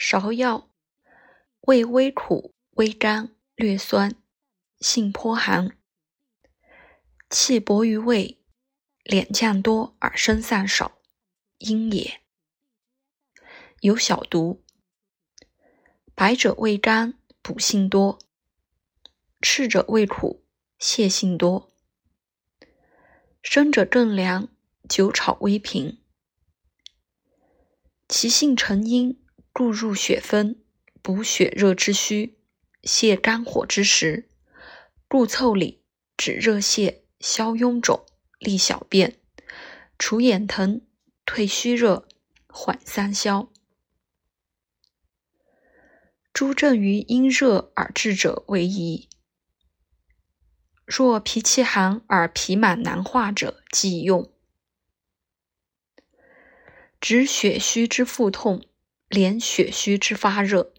芍药，味微苦、微甘、略酸，性颇寒，气薄于胃，敛降多而声散少，阴也。有小毒。白者味甘，补性多；赤者味苦，泻性多。生者更凉，久炒微平。其性成阴，故入血分，补血热之虚，泻肝火之实，故腠理，止热泻，消痈肿，利小便，除眼疼，退虚热，缓三消。诸症于阴热而治者为宜。若脾气寒而脾满难化者，忌用。止血虚之腹痛，连血虚之发热。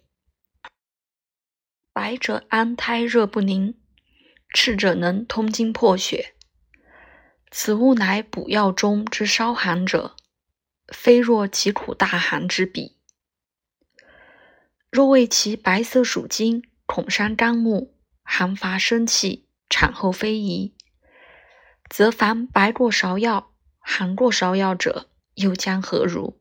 白者安胎热不宁，赤者能通经破血。此物乃补药中之稍寒者，非若疾苦大寒之比。若为其白色属金，恐伤肝木，寒乏生气，产后非宜，则凡白过芍药、寒过芍药者，又将何如？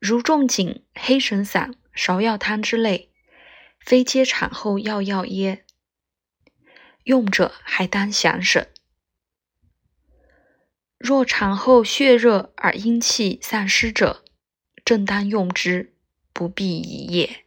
如仲景、黑神散、芍药汤之类，非皆产后药药耶？用者还当详审。若产后血热而阴气散失者，正当用之。不必一夜。